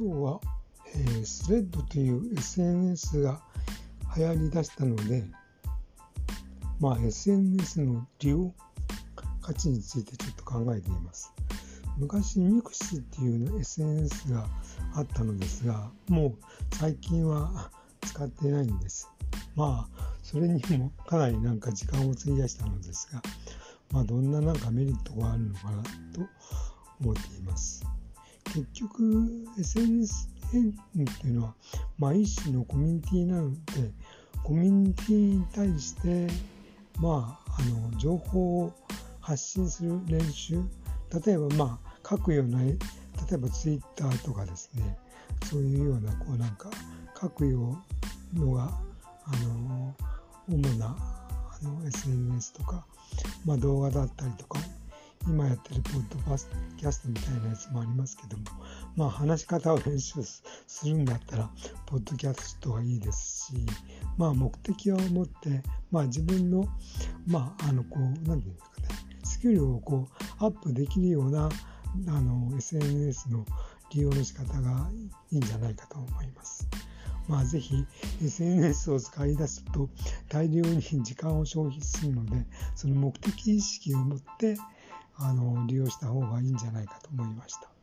今日は、えー、スレッドという SNS が流行りだしたので、まあ、SNS の利用価値についてちょっと考えています。昔ミクシーっていう SNS があったのですが、もう最近は使ってないんです。まあ、それにもかなりなんか時間を費やしたのですが、まあ、どんななんかメリットがあるのかなと思っています。結局 SNS っていうのは、まあ、一種のコミュニティなのでコミュニティに対してまああの情報を発信する練習。例えばまあ書くような例えばツイッターとかですね。そういうようなこうなんか書くようのがあの主なあの SNS とか、まあ、動画だったりとか今やってるポッドキャストみたいなやつもありますけども、まあ、話し方を練習するんだったら、ポッドキャストがいいですし、まあ、目的を持って、まあ、自分の、まあ、あの、こう、なんていうんですかね、スキルをこう、アップできるような、あの、SNS の利用の仕方がいいんじゃないかと思います。まあ、ぜひ SNS を使い出すと大量に時間を消費するので、その目的意識を持って、あの利用した方がいいんじゃないかと思いました。